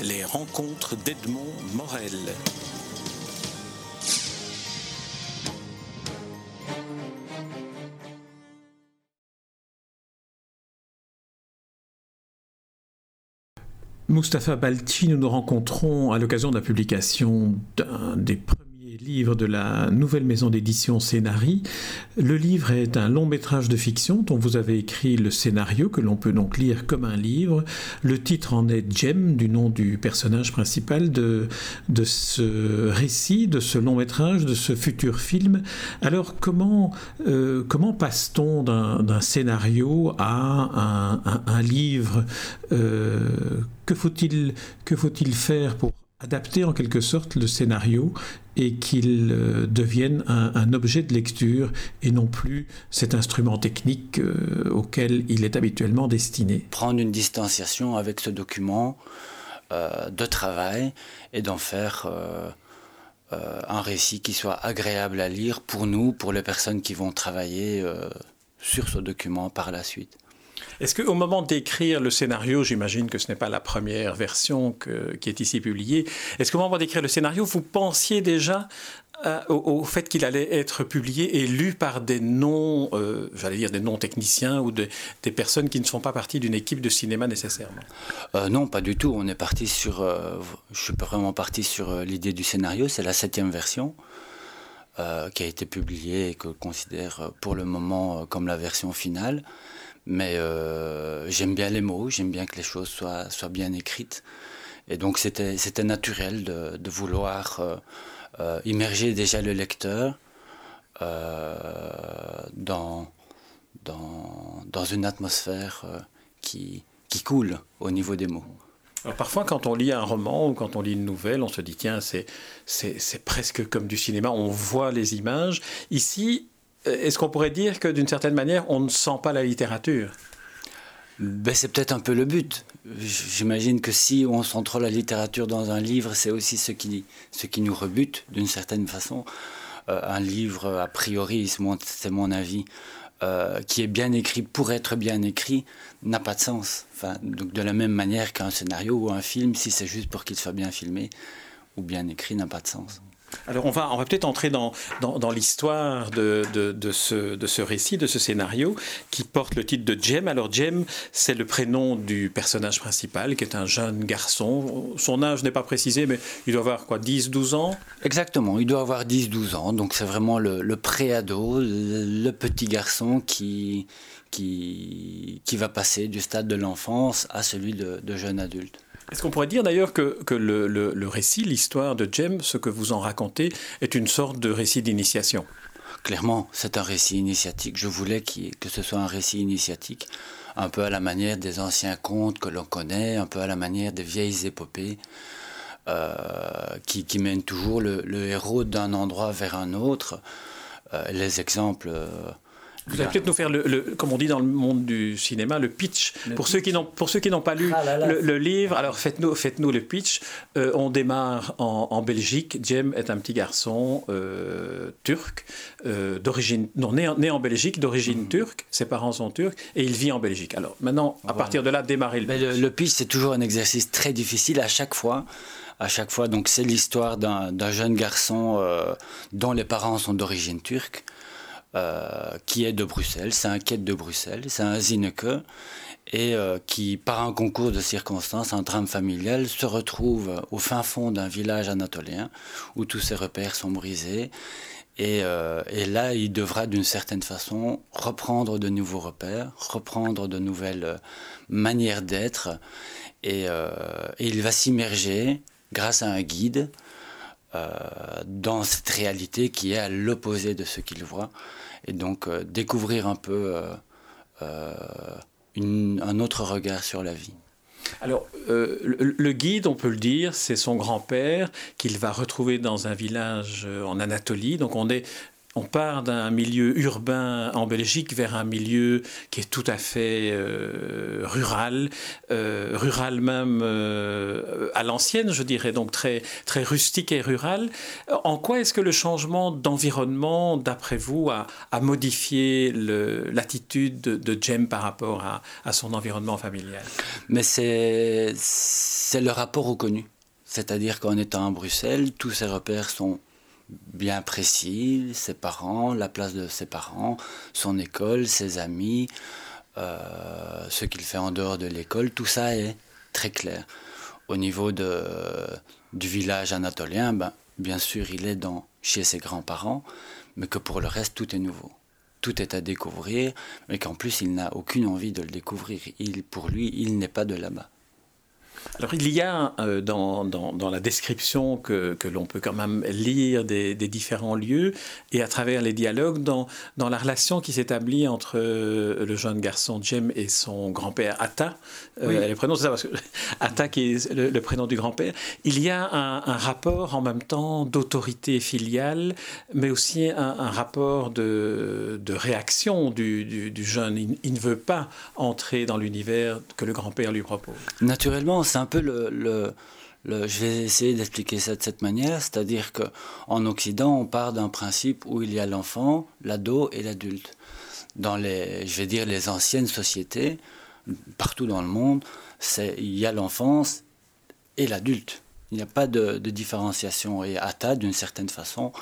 Les rencontres d'Edmond Morel. Mustapha Balti, nous nous rencontrons à l'occasion de la publication d'un des livre de la nouvelle maison d'édition Scénarii. Le livre est un long métrage de fiction dont vous avez écrit le scénario que l'on peut donc lire comme un livre. Le titre en est Jem, du nom du personnage principal de, de ce récit, de ce long métrage, de ce futur film. Alors comment, euh, comment passe-t-on d'un scénario à un, livre? Euh, Que faut-il faut faire pour adapter en quelque sorte le scénario et qu'il euh, devienne un, objet de lecture et non plus cet instrument technique euh, auquel il est habituellement destiné. Prendre une distanciation avec ce document euh, de travail et d'en faire un récit qui soit agréable à lire pour nous, pour les personnes qui vont travailler sur ce document par la suite. Est-ce qu'au moment d'écrire le scénario, j'imagine que ce n'est pas la première version qui est ici publiée, est-ce qu'au moment d'écrire le scénario, vous pensiez déjà euh, au, fait qu'il allait être publié et lu par des non, euh, j'allais dire des non-techniciens ou des personnes qui ne font pas partie d'une équipe de cinéma nécessairement? Euh, Non, pas du tout. On est parti sur, je suis vraiment parti sur l'idée du scénario. C'est la septième version. qui a été publiée et que je considère pour le moment comme la version finale. Mais euh, j'aime bien les mots, j'aime bien que les choses soient, soient bien écrites. Et donc c'était naturel de, de vouloir euh, euh, immerger déjà le lecteur dans, dans, dans, une atmosphère qui, qui coule au niveau des mots. Alors parfois, quand on lit un roman ou quand on lit une nouvelle, on se dit tiens, c'est presque comme du cinéma, on voit les images. Ici, est-ce qu'on pourrait dire que d'une certaine manière, on ne sent pas la littérature? Ben, C'est peut-être un peu le but. J'imagine que si on sent trop la littérature dans un livre, c'est aussi ce qui, ce qui nous rebute d'une certaine façon. Euh, un livre, a priori, c'est mon, avis, euh, qui est bien écrit pour être bien écrit, n'a pas de sens. Donc de la même manière qu'un scénario ou un film, si c'est juste pour qu'il soit bien filmé ou bien écrit, n'a pas de sens. Alors on va, on va peut-être entrer dans, dans, l'histoire de, de, ce, de ce récit, de ce scénario, qui porte le titre de Jem. Alors Jem, c'est le prénom du personnage principal, qui est un jeune garçon. Son âge n'est pas précisé, mais il doit avoir quoi, 10-12 ans? Exactement, il doit avoir 10-12 ans. Donc c'est vraiment le, le pré-ado, le, petit garçon qui, qui, qui va passer du stade de l'enfance à celui de, de jeune adulte. Est-ce qu'on pourrait dire d'ailleurs que, le, récit, l'histoire de Jem, ce que vous en racontez, est une sorte de récit d'initiation? Clairement, c'est un récit initiatique. Je voulais que ce soit un récit initiatique, un peu à la manière des anciens contes que l'on connaît, un peu à la manière des vieilles épopées, euh, qui, mènent toujours le, héros d'un endroit vers un autre. Euh, les exemples... Euh, vous allez peut-être nous faire, le, comme on dit dans le monde du cinéma, le pitch. pour, Ceux qui pour ceux qui n'ont pas lu ah le, livre, alors faites-nous faites -nous le pitch. Euh, on démarre en, Belgique. Jem est un petit garçon euh, turc, euh, d'origine, non, né, né, en Belgique, d'origine mhm. turque. Ses parents sont turcs et il vit en Belgique. Alors maintenant, à partir de là, démarrer le pitch. le, pitch, c'est toujours un exercice très difficile à chaque fois à chaque fois. Donc c'est l'histoire d'un jeune garçon dont les parents sont d'origine turque, euh, qui est de Bruxelles, c'est un quête de Bruxelles, c'est un Zineke, et euh, qui, par un concours de circonstances, un drame familial, se retrouve au fin fond d'un village anatolien où tous ses repères sont brisés. Et, euh, là, il devra d'une certaine façon reprendre de nouveaux repères, reprendre de nouvelles manières d'être, et, il va s'immerger grâce à un guide dans cette réalité qui est à l'opposé de ce qu'il voit et donc euh, découvrir un peu euh, euh, un autre regard sur la vie. Alors, le, guide, on peut le dire, c'est son grand-père qu'il va retrouver dans un village en Anatolie. Donc, on est on part d'un milieu urbain en Belgique vers un milieu qui est tout à fait euh, rural, euh, rural même euh, à l'ancienne, je dirais, donc très, très rustique et rural. En quoi est-ce que le changement d'environnement, d'après vous, a, modifié l'attitude de, de, Jem par rapport à, à son environnement familial? Mais c'est le rapport au connu. C'est-à-dire qu'en étant à Bruxelles, tous ses repères sont bien précis, ses parents, la place de ses parents, son école, ses amis, euh, ce qu'il fait en dehors de l'école, tout ça est très clair. Au niveau de, du village anatolien, ben, bien sûr, il est dans, chez ses grands-parents, mais que pour le reste, tout est nouveau. Tout est à découvrir, mais qu'en plus, il n'a aucune envie de le découvrir. Il, pour lui, il n'est pas de là-bas. Alors il y a euh, dans, dans, la description que, que l'on peut quand même lire des, des, différents lieux et à travers les dialogues dans, dans la relation qui s'établit entre euh, le jeune garçon Jem et son grand-père Atta. Euh, le prénom c'est ça parce que Atta qui est le, prénom du grand-père. Il y a un, un, rapport en même temps d'autorité filiale mais aussi un, un rapport de, de réaction du, du, du jeune. Il, il, ne veut pas entrer dans l'univers que le grand-père lui propose. Naturellement, c'est un peu le, le, je vais essayer d'expliquer ça de cette manière, c'est-à-dire qu'en Occident, on part d'un principe où il y a l'enfant, l'ado et l'adulte. Dans les, je vais dire, les anciennes sociétés, partout dans le monde, il y a l'enfance et l'adulte. Il n'y a pas de, différenciation. Et Atta, d'une certaine façon,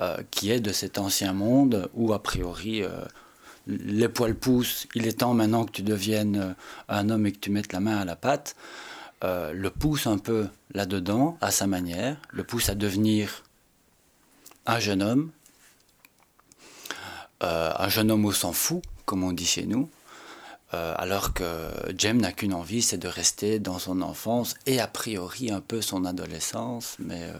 euh, qui est de cet ancien monde où, a priori, euh, les poils poussent, il est temps maintenant que tu deviennes euh, un homme et que tu mettes la main à la pâte. Euh, le pousse un peu là-dedans, à sa manière, le pousse à devenir un jeune homme, euh, un jeune homme au s'en fout, comme on dit chez nous, euh, alors que Jem n'a qu'une envie, c'est de rester dans son enfance et a priori un peu son adolescence, mais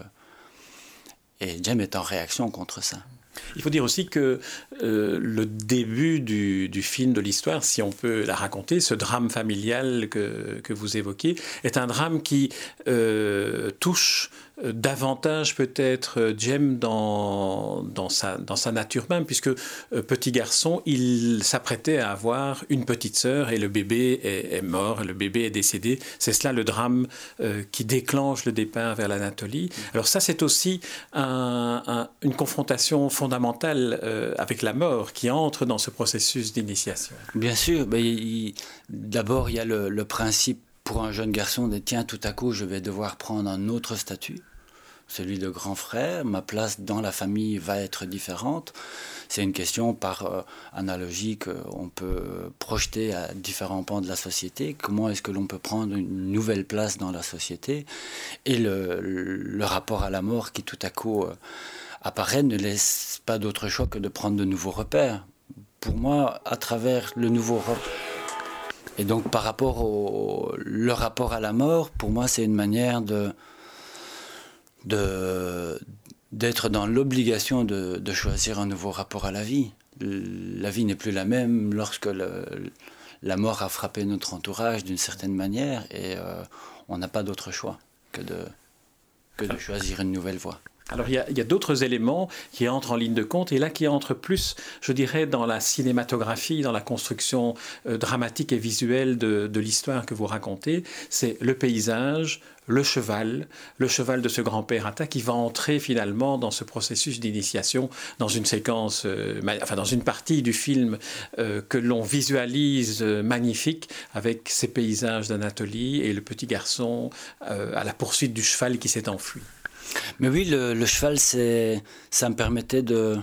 et Jem est en réaction contre ça. Il faut dire aussi que euh, le début du, film, de l'histoire, si on peut la raconter, ce drame familial que, vous évoquez, est un drame qui euh, touche davantage peut-être euh, Jem dans, dans, sa, dans sa nature même, puisque euh, petit garçon, il s'apprêtait à avoir une petite sœur et le bébé est, mort, le bébé est décédé. C'est cela le drame qui déclenche le départ vers l'Anatolie. Alors ça, c'est aussi un, une confrontation fondamentale avec la mort qui entre dans ce processus d'initiation. Bien sûr, d'abord il y a le, le principe pour un jeune garçon de tiens, tout à coup, je vais devoir prendre un autre statut, celui de grand frère, ma place dans la famille va être différente. C'est une question par euh, analogie qu'on peut projeter à différents pans de la société. Comment est-ce que l'on peut prendre une nouvelle place dans la société Et le, le, rapport à la mort qui tout à coup euh, apparaît ne laisse pas d'autre choix que de prendre de nouveaux repères. Pour moi, à travers le nouveau et donc par rapport au le rapport à la mort, pour moi c'est une manière de d'être dans l'obligation de, de, choisir un nouveau rapport à la vie. La vie n'est plus la même lorsque le, la mort a frappé notre entourage d'une certaine manière et euh, on n'a pas d'autre choix que de, que de choisir une nouvelle voie. Alors il y a, d'autres éléments qui entrent en ligne de compte et là qui entrent plus, je dirais, dans la cinématographie, dans la construction euh, dramatique et visuelle de, l'histoire que vous racontez. C'est le paysage, le cheval, le cheval de ce grand-père Atta qui va entrer finalement dans ce processus d'initiation dans une séquence, euh, enfin dans une partie du film euh, que l'on visualise magnifique avec ces paysages d'Anatolie et le petit garçon à la poursuite du cheval qui s'est enfui. Mais oui, le, le cheval, ça me permettait de,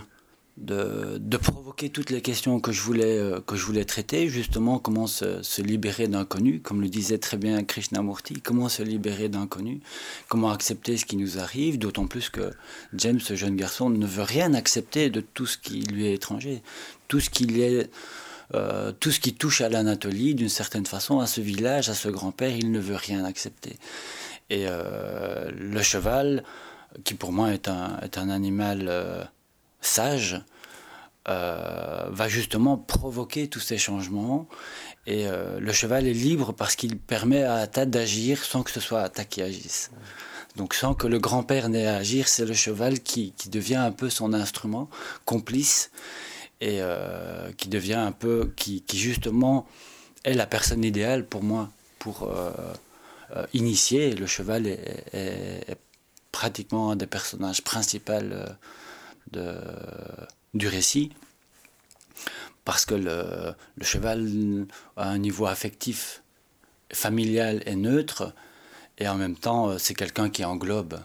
de, de, provoquer toutes les questions que je voulais, euh, que je voulais traiter, justement comment se, se libérer d'inconnu, comme le disait très bien Krishnamurti, comment se libérer d'inconnu, comment accepter ce qui nous arrive, d'autant plus que James, ce jeune garçon, ne veut rien accepter de tout ce qui lui est étranger, tout ce qui est... Euh, tout ce qui touche à l'Anatolie, d'une certaine façon, à ce village, à ce grand-père, il ne veut rien accepter. Et euh, le cheval, qui pour moi est un, est un animal euh, sage, euh, va justement provoquer tous ces changements. Et le cheval est libre parce qu'il permet à Atta d'agir sans que ce soit Atta qui agisse. Donc sans que le grand-père n'ait à agir, c'est le cheval qui, qui, devient un peu son instrument, complice, et qui devient un peu, qui, qui, justement est la personne idéale pour moi, pour euh, euh, initier. Le cheval est, est, pratiquement un des personnages principaux de, du récit, parce que le, le cheval a un niveau affectif, familial et neutre, et en même temps, euh, c'est quelqu'un qui englobe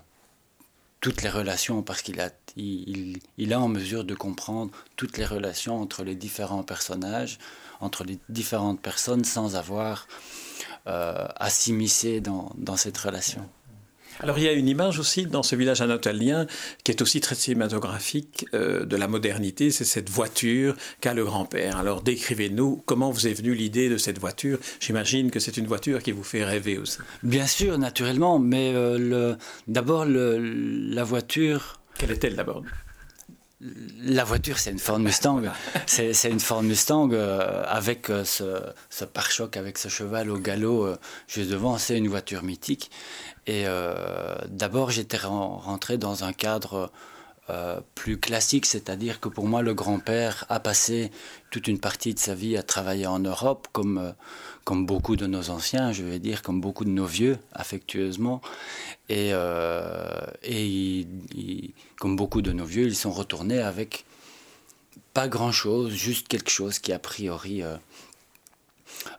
toutes les relations parce qu'il a, il, il est en mesure de comprendre toutes les relations entre les différents personnages, entre les différentes personnes sans avoir euh, à s'immiscer dans, dans cette relation. Alors il y a une image aussi dans ce village anatolien qui est aussi très cinématographique euh, de la modernité, c'est cette voiture qu'a le grand-père. Alors décrivez-nous comment vous est venue l'idée de cette voiture. J'imagine que c'est une voiture qui vous fait rêver aussi. Bien sûr, naturellement, mais euh, d'abord la voiture... Quelle est-elle d'abord? La voiture, c'est une Ford Mustang. c'est une Ford Mustang euh, avec euh, ce, ce pare-choc, avec ce cheval au galop euh, juste devant. C'est une voiture mythique. Et d'abord, j'étais rentré dans un cadre plus classique, c'est-à-dire que pour moi, le grand-père a passé toute une partie de sa vie à travailler en Europe, comme, comme beaucoup de nos anciens, je vais dire, comme beaucoup de nos vieux, affectueusement. Et, euh, et comme beaucoup de nos vieux, ils sont retournés avec pas grand-chose, juste quelque chose qui a priori euh,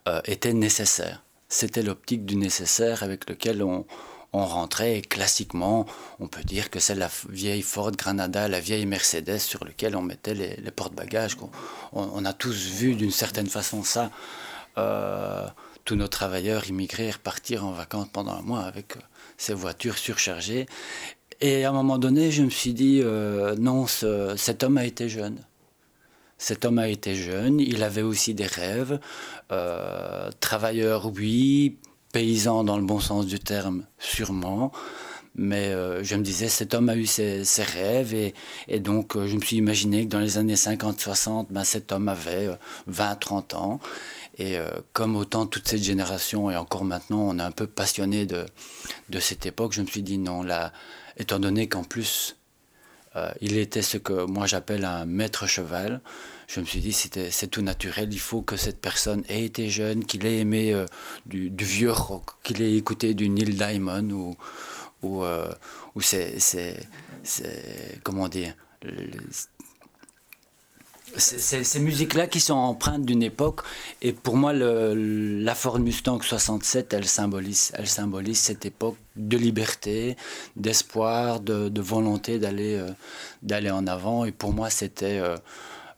euh, était nécessaire. C'était l'optique du nécessaire avec lequel on, on rentrait classiquement, on peut dire que c'est la vieille Ford Granada, la vieille Mercedes sur laquelle on mettait les, les porte-bagages. On, a tous vu d'une certaine façon ça. Euh, tous nos travailleurs immigrés repartir en vacances pendant un mois avec ces voitures surchargées. Et à un moment donné, je me suis dit, euh, non, ce, cet homme a été jeune. Cet homme a été jeune, il avait aussi des rêves. Euh, travailleur, oui, paysan dans le bon sens du terme, sûrement. Mais euh, je me disais, cet homme a eu ses, rêves et, donc euh, je me suis imaginé que dans les années 50-60, ben, cet homme avait 20-30 euh, ans. Et comme autant toute cette génération, et encore maintenant, on est un peu passionné de, de cette époque, je me suis dit non, là, étant donné qu'en plus, euh, il était ce que moi j'appelle un maître cheval, je me suis dit c'est tout naturel, il faut que cette personne ait été jeune, qu'il ait aimé euh, du, vieux rock, qu'il ait écouté du Neil Diamond ou, ou, euh, ou c'est, comment dire, ces musiques-là qui sont empreintes d'une époque. Et pour moi, la Ford Mustang 67, elle symbolise, elle symbolise cette époque de liberté, d'espoir, de, de, volonté d'aller euh, d'aller en avant. Et pour moi, c'était euh,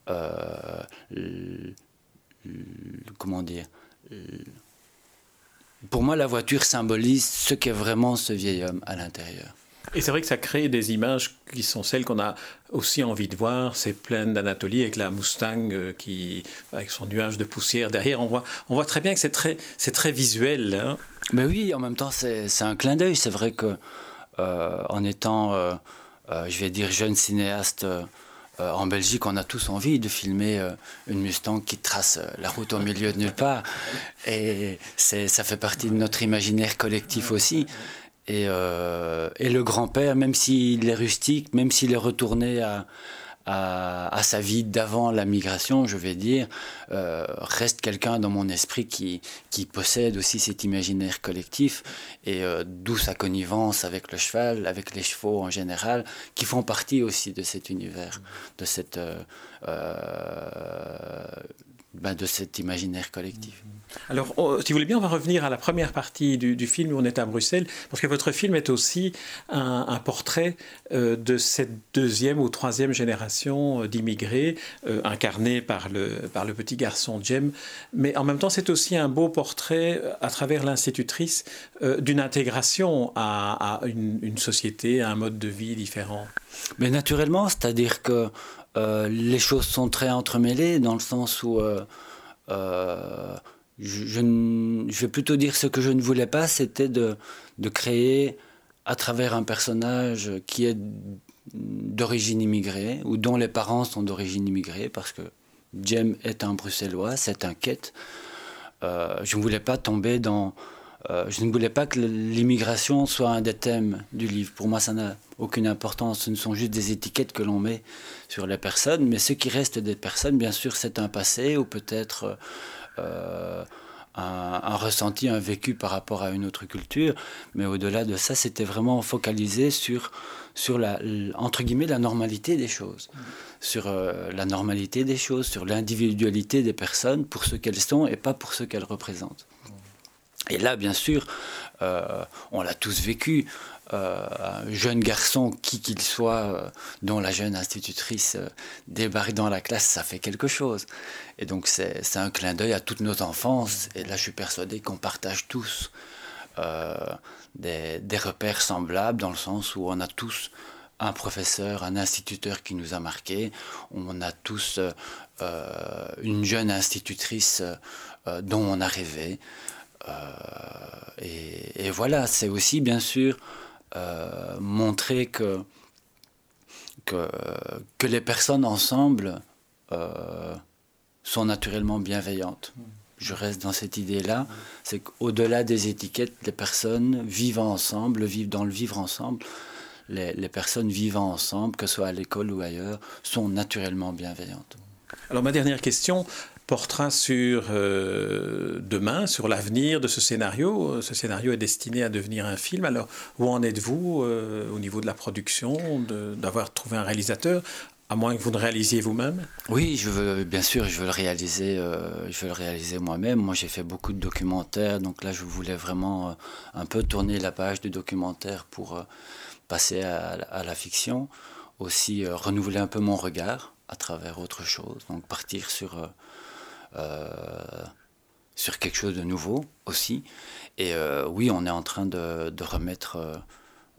euh, comment dire Pour moi, la voiture symbolise ce qu'est vraiment ce vieil homme à l'intérieur. Et c'est vrai que ça crée des images qui sont celles qu'on a aussi envie de voir. C'est plein d'Anatolie avec la Mustang euh, qui, avec son nuage de poussière derrière. On voit, on voit très bien que c'est très, c'est très visuel. Hein. Mais oui, en même temps, c'est, un clin d'œil. C'est vrai que euh, en étant, euh, je vais dire, jeune cinéaste en Belgique, on a tous envie de filmer une Mustang qui trace la route au milieu de nulle part. Et ça fait partie de notre imaginaire collectif aussi. Et, euh, et, le grand-père, même s'il est rustique, même s'il est retourné à, sa vie d'avant la migration, je vais dire, euh, reste quelqu'un dans mon esprit qui, qui possède aussi cet imaginaire collectif, et euh, d'où sa connivence avec le cheval, avec les chevaux en général, qui font partie aussi de cet univers, de cette... Ben de cet imaginaire collectif. Alors, oh, si vous voulez bien, on va revenir à la première partie du, du, film où on est à Bruxelles, parce que votre film est aussi un, un portrait euh, de cette deuxième ou troisième génération euh, d'immigrés, euh, incarnée par le, par le petit garçon Jem, mais en même temps, c'est aussi un beau portrait euh, à travers l'institutrice euh, d'une intégration à, à une, une, société, à un mode de vie différent. Mais naturellement, c'est-à-dire que les choses sont très entremêlées dans le sens où euh, euh, je, vais plutôt dire ce que je ne voulais pas, c'était de, créer à travers un personnage qui est d'origine immigrée ou dont les parents sont d'origine immigrée parce que Jem est un bruxellois, c'est un quête. Euh, je ne voulais pas tomber dans je ne voulais pas que l'immigration soit un des thèmes du livre. Pour moi, ça n'a aucune importance. Ce ne sont juste des étiquettes que l'on met sur les personnes. Mais ce qui reste des personnes, bien sûr, c'est un passé ou peut-être un, ressenti, un vécu par rapport à une autre culture. Mais au-delà de ça, c'était vraiment focalisé sur, la, entre guillemets, la normalité des choses. Sur euh, la normalité des choses, sur l'individualité des personnes pour ce qu'elles sont et pas pour ce qu'elles représentent. Et là, bien sûr, euh, on l'a tous vécu. Euh, un jeune garçon, qui qu'il soit, euh, dont la jeune institutrice débarque dans la classe, ça fait quelque chose. Et donc c'est un clin d'œil à toute notre enfance. Et là, je suis persuadé qu'on partage tous des, des, repères semblables, dans le sens où on a tous un professeur, un instituteur qui nous a marqué. On a tous une jeune institutrice dont on a rêvé. Et, et, voilà, c'est aussi bien sûr euh, montrer que, que, que, les personnes ensemble euh, sont naturellement bienveillantes. Je reste dans cette idée-là, c'est qu'au-delà des étiquettes, les personnes vivant ensemble, vivent dans le vivre ensemble, les, les personnes vivant ensemble, que ce soit à l'école ou ailleurs, sont naturellement bienveillantes. Alors ma dernière question, portera sur euh, demain, sur l'avenir de ce scénario. Ce scénario est destiné à devenir un film. Alors, où en êtes-vous euh, au niveau de la production, d'avoir trouvé un réalisateur à moins que vous ne réalisiez vous-même? Oui, bien sûr, je veux le réaliser, euh, réaliser moi-même. Moi, j'ai fait beaucoup de documentaires, donc là, je voulais vraiment un peu tourner la page du documentaire pour passer à, à, la fiction. Aussi, renouveler un peu mon regard à travers autre chose, donc partir sur sur quelque chose de nouveau aussi. Et euh, oui, on est en train de, remettre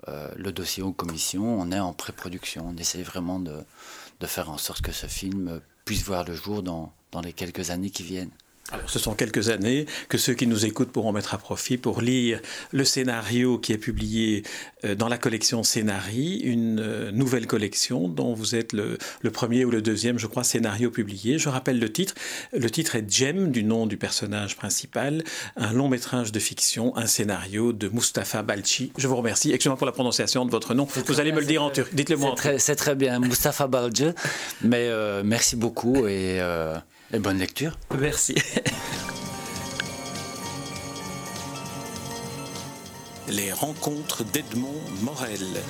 euh, le dossier aux commissions. On est en pré-production. On essaie vraiment de, faire en sorte que ce film puisse voir le jour dans les quelques années qui viennent. Alors, ce sont quelques années que ceux qui nous écoutent pourront mettre à profit pour lire le scénario qui est publié euh, dans la collection Scénarii, une euh, nouvelle collection dont vous êtes le, premier ou le deuxième, je crois, scénario publié. Je rappelle le titre. Le titre est Jem, du nom du personnage principal, un long métrage de fiction, un scénario de Mustapha Balchi. Je vous remercie. Excusez-moi pour la prononciation de votre nom. Vous allez me le dire en turc. Dites-le moi. C'est très, bien, Mustapha Balchi. Mais euh, merci beaucoup et. Et bonne lecture. Merci. Les rencontres d'Edmond Morel.